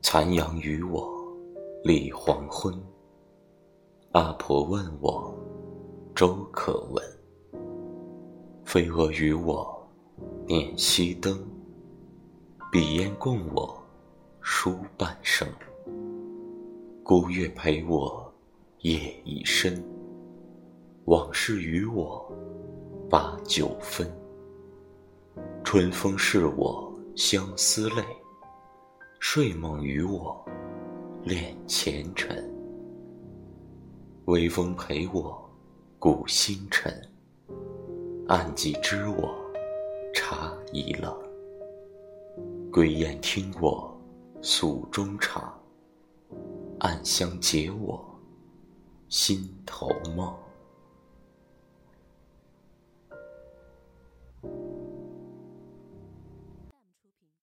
残阳与我立黄昏。阿婆问我粥可温，飞蛾与我念熄灯。笔烟共我书半生，孤月陪我夜已深。往事与我把酒分，春风是我相思泪，睡梦与我恋前尘。微风陪我顾星辰，暗寂知我茶已冷。归雁听我诉衷肠，暗香解我心头梦。